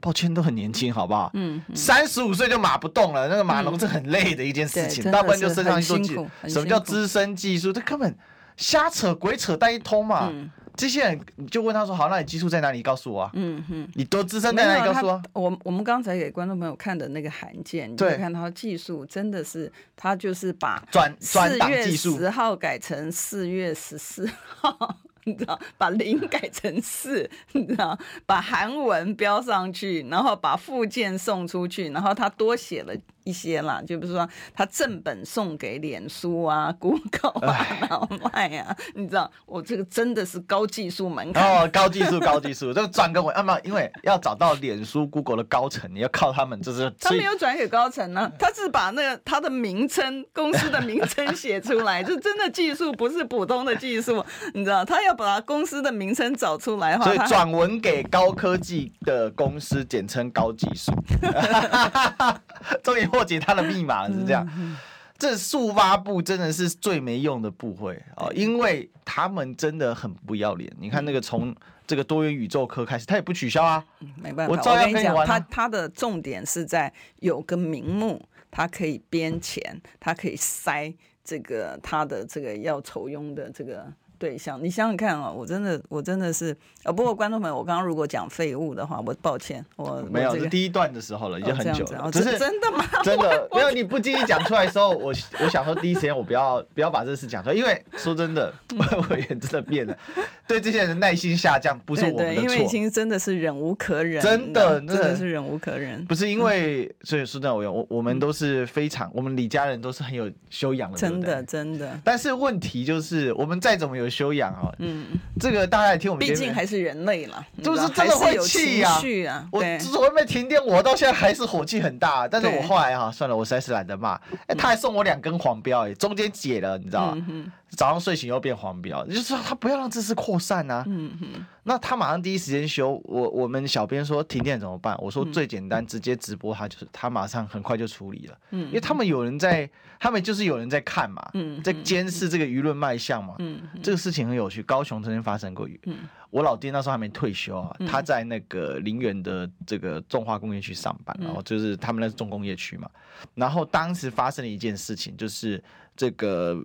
A: 抱歉，都很年轻，好不好？嗯，三十五岁就马不动了，那个码农是很累的一件事情，大部分就身上一做技。什么叫资深技术？这根本瞎扯鬼扯淡一通嘛。这些人你就问他说：“好，那你技术在哪里？你告诉我啊。”嗯哼，你多资深在哪里？告诉我。
B: 我我们刚才给观众朋友看的那个函件，你看他技术真的是，他就是把转四月十号改成四月十四号。你知道，把零改成四，你知道，把韩文标上去，然后把附件送出去，然后他多写了。一些啦，就比如说他正本送给脸书啊、Google 啊，然后卖啊，你知道，我这个真的是高技术门槛
A: 哦，高技术，高技术，这个转给我啊嘛，因为要找到脸书、Google 的高层，你要靠他们，就是
B: 他没有转给高层呢、啊，他是把那个他的名称、公司的名称写出来，就真的技术不是普通的技术，你知道，他要把他公司的名称找出来的话，
A: 所以转文给高科技的公司，简称高技术，终于。破解他的密码是这样，这速发部真的是最没用的部会啊，因为他们真的很不要脸。你看那个从这个多元宇宙课开始，他也不取消啊，
B: 没办法。我照样跟你讲，他他的重点是在有个名目，他可以编钱，他可以塞这个他的这个要酬庸的这个。对象，你想想看啊、哦，我真的，我真的是，呃，不过观众朋友，我刚刚如果讲废物的话，我抱歉，我
A: 没有，
B: 这个、
A: 是第一段的时候了，已经很久了，
B: 只、哦、是真的吗？
A: 真的，没有，你不经意讲出来的时候，我我想说第一时间我不要不要把这事讲出来，因为说真的，我也真的变了，对这些人耐心下降，不是我们的错，
B: 对对，因为已经真的是忍无可忍，
A: 真的
B: 真的是忍无可忍，
A: 不是因为，所以说真的我我们都是非常，我们李家人都是很有修养的，
B: 真的真的，
A: 但是问题就是，我们再怎么有修养啊。嗯，这个大家也听我们，
B: 毕竟还是人类了，
A: 就是真的会气呀、啊啊。我昨天没停电，我到现在还是火气很大。但是我后来哈、啊，算了，我实在是懒得骂。哎，他还送我两根黄标，哎，中间解了，你知道吗？嗯早上睡醒又变黄标，就是他不要让这事扩散啊。嗯哼。那他马上第一时间修。我我们小编说停电怎么办？我说最简单，直接直播他就是他马上很快就处理了。嗯。因为他们有人在，他们就是有人在看嘛。嗯。在监视这个舆论卖相嘛。嗯。这个事情很有趣，高雄曾经发生过。嗯。我老爹那时候还没退休啊，他在那个林园的这个重化工业区上班，然后就是他们那是重工业区嘛。然后当时发生了一件事情，就是这个。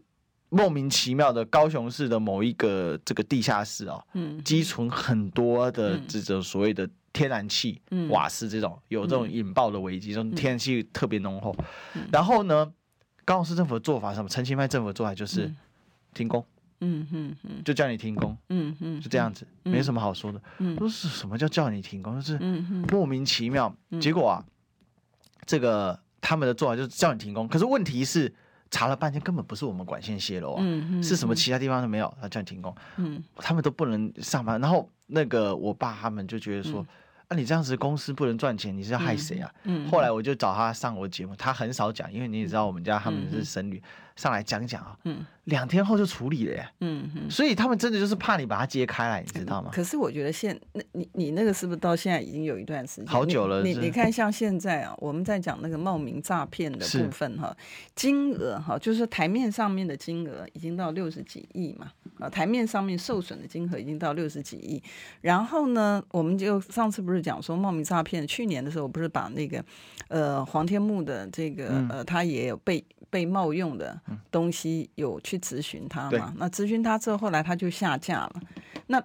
A: 莫名其妙的高雄市的某一个这个地下室哦，嗯，积存很多的这种所谓的天然气、嗯、瓦斯这种有这种引爆的危机，这种天然气特别浓厚。然后呢，高雄市政府的做法是什么？陈其迈政府的做法就是停工，嗯嗯嗯，就叫你停工，嗯嗯，就这样子，没什么好说的。嗯，说是什么叫叫你停工？就是莫名其妙。结果啊，这个他们的做法就是叫你停工，可是问题是。查了半天，根本不是我们管线泄漏啊，嗯嗯、是什么其他地方都没有，他叫你停工，嗯，他们都不能上班。然后那个我爸他们就觉得说，嗯、啊，你这样子公司不能赚钱，你是要害谁啊？嗯嗯、后来我就找他上我节目，他很少讲，因为你也知道我们家他们是僧侣。上来讲讲啊，嗯，两天后就处理了耶，嗯嗯，所以他们真的就是怕你把它揭开来，你知道吗？
B: 可是我觉得现那你你那个是不是到现在已经有一段时间？
A: 好久了。
B: 你你看像现在啊，我们在讲那个冒名诈骗的部分哈，金额哈，就是台面上面的金额已经到六十几亿嘛，啊，台面上面受损的金额已经到六十几亿。然后呢，我们就上次不是讲说冒名诈骗，去年的时候不是把那个呃黄天木的这个呃他也有被。被冒用的东西有去咨询他嘛？那咨询他之后，后来他就下架了。那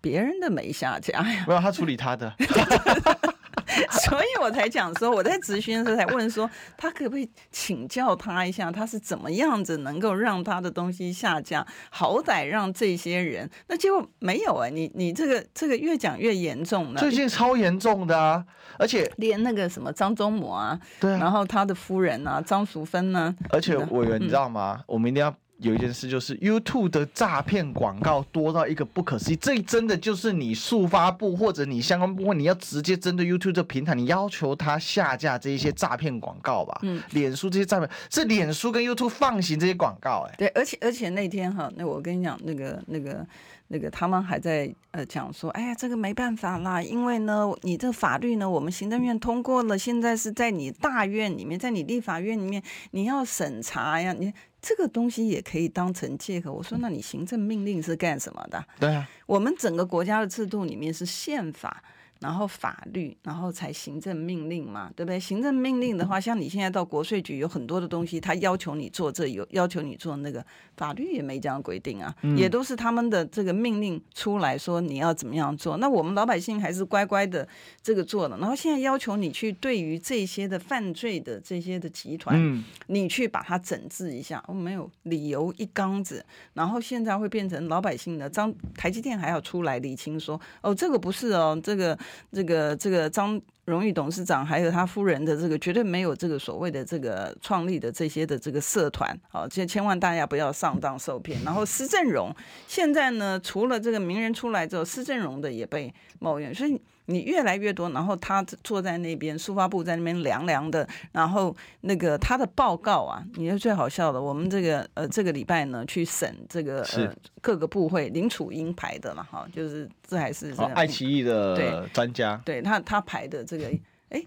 B: 别人的没下架呀？
A: 没有，他处理他的。
B: 所以我才讲说，我在咨询的时候才问说，他可不可以请教他一下，他是怎么样子能够让他的东西下架？好歹让这些人，那结果没有哎、欸，你你这个这个越讲越严重了。
A: 最近超严重的啊，而且
B: 连那个什么张忠谋啊，对啊，然后他的夫人啊张淑芬呢，
A: 而且委员你知道吗？嗯、我们一定要。有一件事就是 YouTube 的诈骗广告多到一个不可思议，这真的就是你速发部或者你相关部门，你要直接针对 YouTube 这平台，你要求他下架这一些诈骗广告吧？嗯，脸书这些诈骗是脸书跟 YouTube 放行这些广告、欸，哎，
B: 对，而且而且那天哈，那我跟你讲，那个那个那个他们还在呃讲说，哎呀，这个没办法啦，因为呢，你这法律呢，我们行政院通过了，现在是在你大院里面，在你立法院里面，你要审查呀，你。这个东西也可以当成借口。我说，那你行政命令是干什么的？
A: 对啊，
B: 我们整个国家的制度里面是宪法，然后法律，然后才行政命令嘛，对不对？行政命令的话，像你现在到国税局，有很多的东西，他要求你做这，有要求你做那个，法律也没这样规定啊，嗯、也都是他们的这个命令出来说你要怎么样做。那我们老百姓还是乖乖的这个做了。然后现在要求你去对于这些的犯罪的这些的集团，嗯、你去把它整治一下，哦，没有理由一缸子。然后现在会变成老百姓的张台积电还要出来理清说，哦，这个不是哦，这个。这个这个张荣誉董事长还有他夫人的这个绝对没有这个所谓的这个创立的这些的这个社团，好，这千万大家不要上当受骗。然后施正荣现在呢，除了这个名人出来之后，施正荣的也被冒用，所以。你越来越多，然后他坐在那边，书发部在那边凉凉的，然后那个他的报告啊，你是最好笑的。我们这个呃这个礼拜呢去审这个呃各个部会林楚英排的嘛，哈，就是这还是这
A: 爱奇艺的专家，
B: 对，对他他排的这个，哎，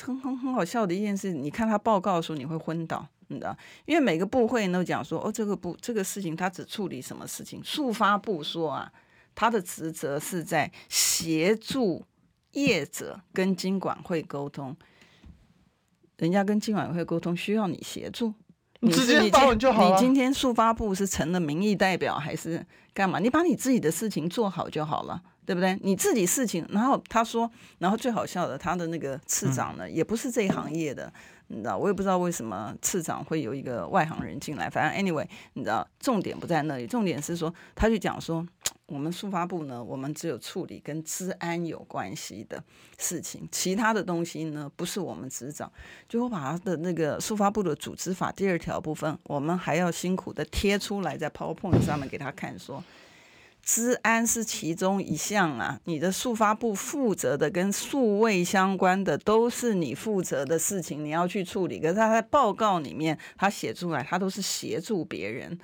B: 很很很好笑的一件事，你看他报告的时候你会昏倒，你知道，因为每个部会都讲说，哦，这个部这个事情他只处理什么事情，速发部说啊，他的职责是在协助。业者跟金管会沟通，人家跟金管会沟通需要你协助，
A: 你直接发文就好。
B: 你今天速发部是成了民意代表还是干嘛？你把你自己的事情做好就好了，对不对？你自己事情，然后他说，然后最好笑的，他的那个次长呢，嗯、也不是这一行业的，你知道，我也不知道为什么次长会有一个外行人进来。反正 anyway，你知道，重点不在那里，重点是说，他就讲说。我们速发部呢，我们只有处理跟治安有关系的事情，其他的东西呢，不是我们执掌。就我把他的那个速发部的组织法第二条部分，我们还要辛苦的贴出来在 PowerPoint 上面给他看，说资安是其中一项啊，你的速发部负责的跟数位相关的都是你负责的事情，你要去处理。可是他在报告里面他写出来，他都是协助别人。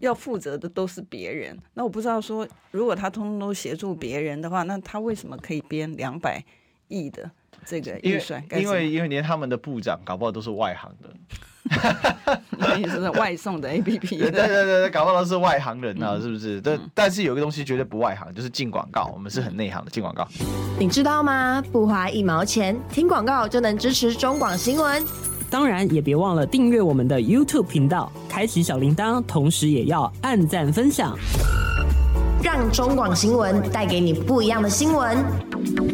B: 要负责的都是别人，那我不知道说，如果他通通都协助别人的话，那他为什么可以编两百亿的这个预算？
A: 因为因为连他们的部长搞不好都是外行的，
B: 外送的 APP？
A: 对对对对，搞不好都是外行人啊，嗯、是不是？但、嗯、但是有个东西绝对不外行，就是进广告，我们是很内行的进广告。
E: 你知道吗？不花一毛钱，听广告就能支持中广新闻。
C: 当然，也别忘了订阅我们的 YouTube 频道，开启小铃铛，同时也要按赞分享，
E: 让中广新闻带给你不一样的新闻。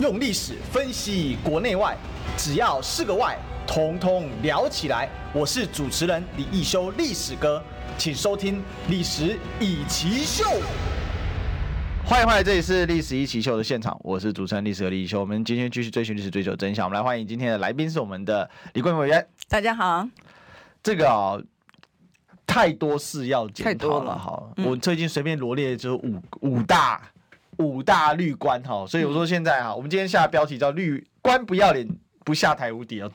D: 用历史分析国内外，只要是个“外”，统统聊起来。我是主持人李易修，历史哥，请收听《历史易起秀》。
A: 欢迎欢迎，这里是历史一奇秀的现场，我是主持人历史和李易修。我们今天继续追寻历史，追求真相。我们来欢迎今天的来宾是我们的李桂敏委员。
B: 大家好。
A: 这个啊、哦，太多事要检讨了哈。我最近随便罗列就是五五大五大绿官哈，所以我说现在哈，我们今天下的标题叫“绿官不要脸，不下台无敌”。哦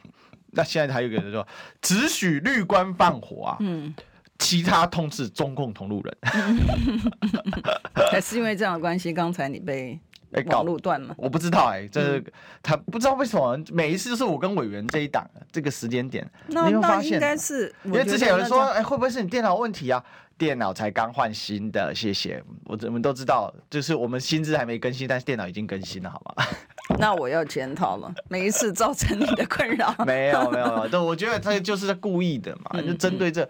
A: 那现在还有一个人说，只许绿官放火啊。嗯。其他通知中共同路人，
B: 还是因为这样的关系，刚才你被网路断了，
A: 我不知道哎、欸，这、嗯、他不知道为什么每一次就是我跟委员这一档这个时间点，
B: 那
A: 你有发现？
B: 应该是
A: 因为之前有人说，哎、欸，会不会是你电脑问题啊？电脑才刚换新的，谢谢。我我们都知道，就是我们薪资还没更新，但是电脑已经更新了，好吗？
B: 那我要检讨了，每一次造成你的困扰。
A: 没有没有，对，我觉得他就是在故意的嘛，就针对这。嗯嗯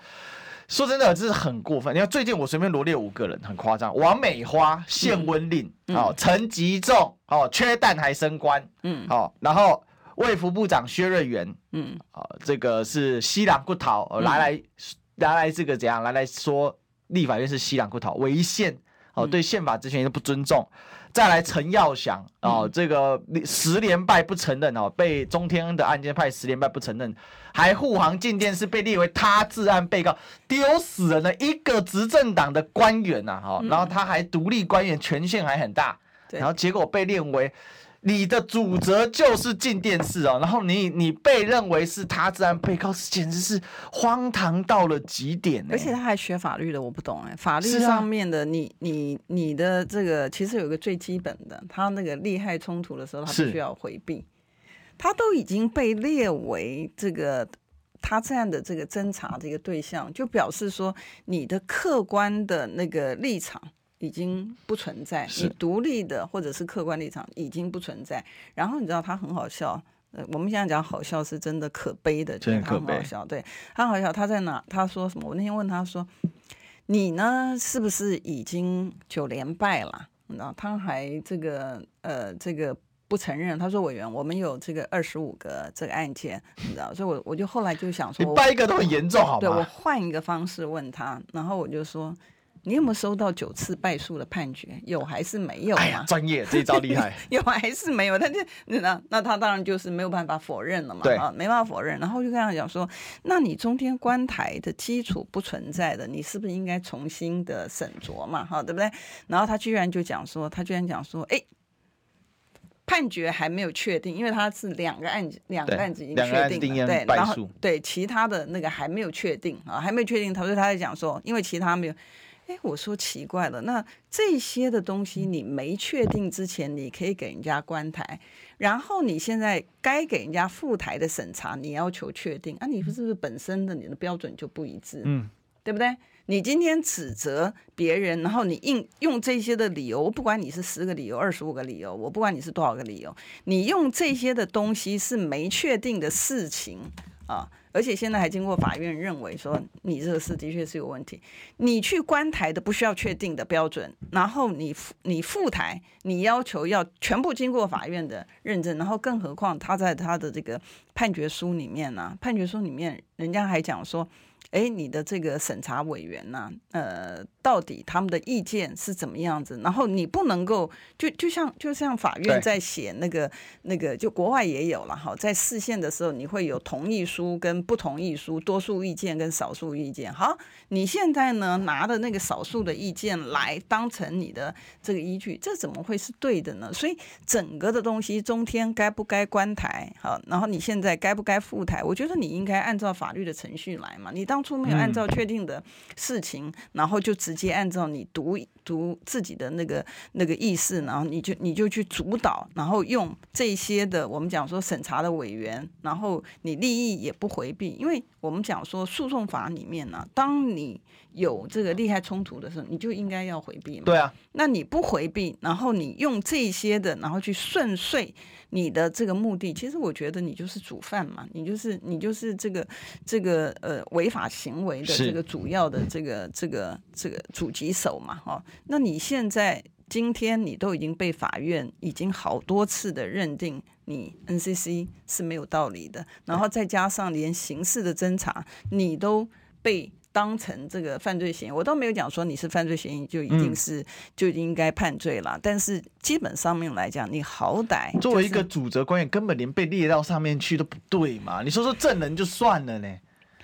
A: 说真的，这是很过分。你看，最近我随便罗列五个人，很夸张。王美花限温令，好、嗯，陈、嗯、吉仲，好，缺蛋还升官，嗯，好，然后卫福部长薛瑞元，嗯，好，这个是西朗骨头，来来、拿、来来这个怎样？来来说，立法院是西朗骨头违宪，哦，对宪法职权都不尊重。再来陈耀祥哦，这个十连败不承认哦，被中天的案件派十连败不承认，还护航进电视被列为他治案被告，丢死人了一个执政党的官员呐哈，然后他还独立官员权限还很大，然后结果被列为。你的主责就是进电视哦，然后你你被认为是他自然被告，简直是荒唐到了极点。
B: 而且他还学法律的，我不懂哎，法律上面的你，你你你的这个其实有个最基本的，他那个利害冲突的时候，他必须要回避。他都已经被列为这个他这样的这个侦查这个对象，就表示说你的客观的那个立场。已经不存在，
A: 是
B: 你独立的或者是客观立场已经不存在。然后你知道他很好笑，呃，我们现在讲好笑是真的可悲的，
A: 真的可悲。
B: 他很好笑，对，他好笑，他在哪？他说什么？我那天问他说：“你呢，是不是已经九连败了？”你知道，他还这个呃这个。不承认，他说委员，我们有这个二十五个这个案件，你知道，所以我我就后来就想说，
A: 你败一个都很严重，好吗？
B: 对，我换一个方式问他，然后我就说，你有没有收到九次败诉的判决？有还是没有？
A: 哎呀，专业这一招厉害，
B: 有还是没有？他就那那他当然就是没有办法否认了嘛，
A: 对
B: 啊，没办法否认。然后就跟他讲说，那你中天关台的基础不存在的，你是不是应该重新的审酌嘛？哈，对不对？然后他居然就讲说，他居然讲说，哎。判决还没有确定，因为他是两个案子，两个案子已经确定了，对，然后对其他的那个还没有确定啊，还没有确定。他说他在讲说，因为其他没有，哎，我说奇怪了，那这些的东西你没确定之前，你可以给人家关台，然后你现在该给人家复台的审查，你要求确定，啊，你是不是本身的你的标准就不一致？嗯，对不对？你今天指责别人，然后你硬用这些的理由，不管你是十个理由、二十五个理由，我不管你是多少个理由，你用这些的东西是没确定的事情啊，而且现在还经过法院认为说你这个事的确是有问题，你去关台的不需要确定的标准，然后你你复台，你要求要全部经过法院的认证，然后更何况他在他的这个判决书里面呢、判决书里面人家还讲说。哎，你的这个审查委员呢、啊，呃，到底他们的意见是怎么样子？然后你不能够就就像就像法院在写那个那个，就国外也有了哈，在视线的时候，你会有同意书跟不同意书，多数意见跟少数意见。好，你现在呢拿的那个少数的意见来当成你的这个依据，这怎么会是对的呢？所以整个的东西，中天该不该关台？好，然后你现在该不该复台？我觉得你应该按照法律的程序来嘛，你当。没有按照确定的事情，嗯、然后就直接按照你读读自己的那个那个意思，然后你就你就去主导，然后用这些的我们讲说审查的委员，然后你利益也不回避，因为我们讲说诉讼法里面呢、啊，当你有这个利害冲突的时候，你就应该要回避嘛。
A: 对啊，
B: 那你不回避，然后你用这些的，然后去顺遂你的这个目的，其实我觉得你就是主犯嘛，你就是你就是这个这个呃违法行为的这个主要的这个这个这个主击手嘛，哈。那你现在今天你都已经被法院已经好多次的认定你 NCC 是没有道理的，然后再加上连刑事的侦查你都被。当成这个犯罪嫌疑，我倒没有讲说你是犯罪嫌疑就一定是、嗯、就应该判罪了。但是基本上面来讲，你好歹、就是、
A: 作为一个主责官员，根本连被列到上面去都不对嘛。你说说证人就算了呢？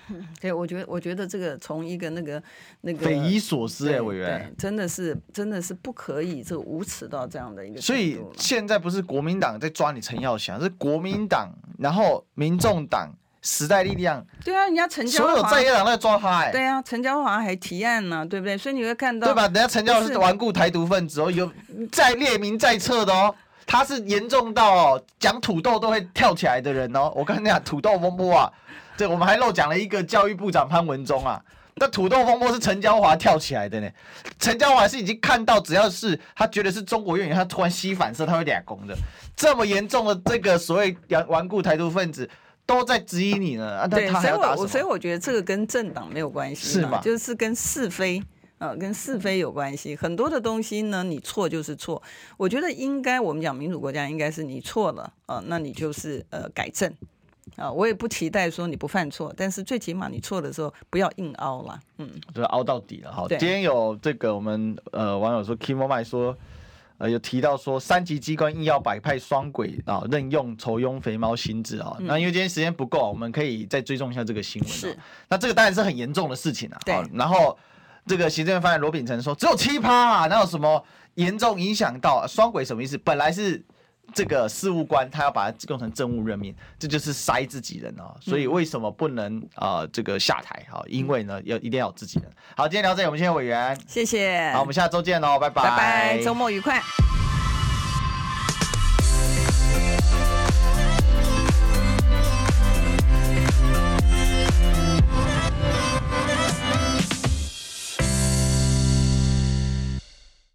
B: 对，我觉得我觉得这个从一个那个那个
A: 匪夷所思哎，委员
B: 真的是真的是不可以这个无耻到这样的一个。
A: 所以现在不是国民党在抓你陈耀祥，是国民党，然后民众党。时代力量，
B: 对啊，人家陈
A: 所有在野党在抓他，哎，
B: 对啊，陈椒华还提案呢，对不对？所以你会看到，
A: 对吧？人家陈椒华是顽固台独分子哦，有在列名在册的哦，他是严重到哦，讲土豆都会跳起来的人哦。我跟你讲，土豆风波啊，对我们还漏讲了一个教育部长潘文忠啊，那土豆风波是陈椒华跳起来的呢。陈椒华是已经看到，只要是他觉得是中国院员，他突然吸反射，他会俩攻的。这么严重的这个所谓顽顽固台独分子。都在质疑你呢，啊，他他还要打？
B: 所以我所以我觉得这个跟政党没有关系，
A: 是吗？
B: 就是跟是非啊、呃，跟是非有关系。很多的东西呢，你错就是错。我觉得应该我们讲民主国家，应该是你错了啊、呃，那你就是呃改正啊、呃。我也不期待说你不犯错，但是最起码你错的时候不要硬凹了，嗯，
A: 就凹到底了。好，今天有这个我们呃网友说 Kimo 麦说。呃，有提到说三级机关硬要摆派双轨啊，任用愁庸肥猫心智啊。那因为今天时间不够，我们可以再追踪一下这个新闻。是，那这个当然是很严重的事情啊。对。然后这个行政院发言罗秉成说，只有七趴啊，那有什么严重影响到双轨什么意思？本来是。这个事务官他要把它用成政务任命，这就是塞自己人哦。所以为什么不能啊、呃、这个下台哈？因为呢要一定要有自己人。好，今天聊这里，我们谢谢委员，
B: 谢谢。
A: 好，我们下周见喽，拜拜，
B: 拜拜，周末愉快。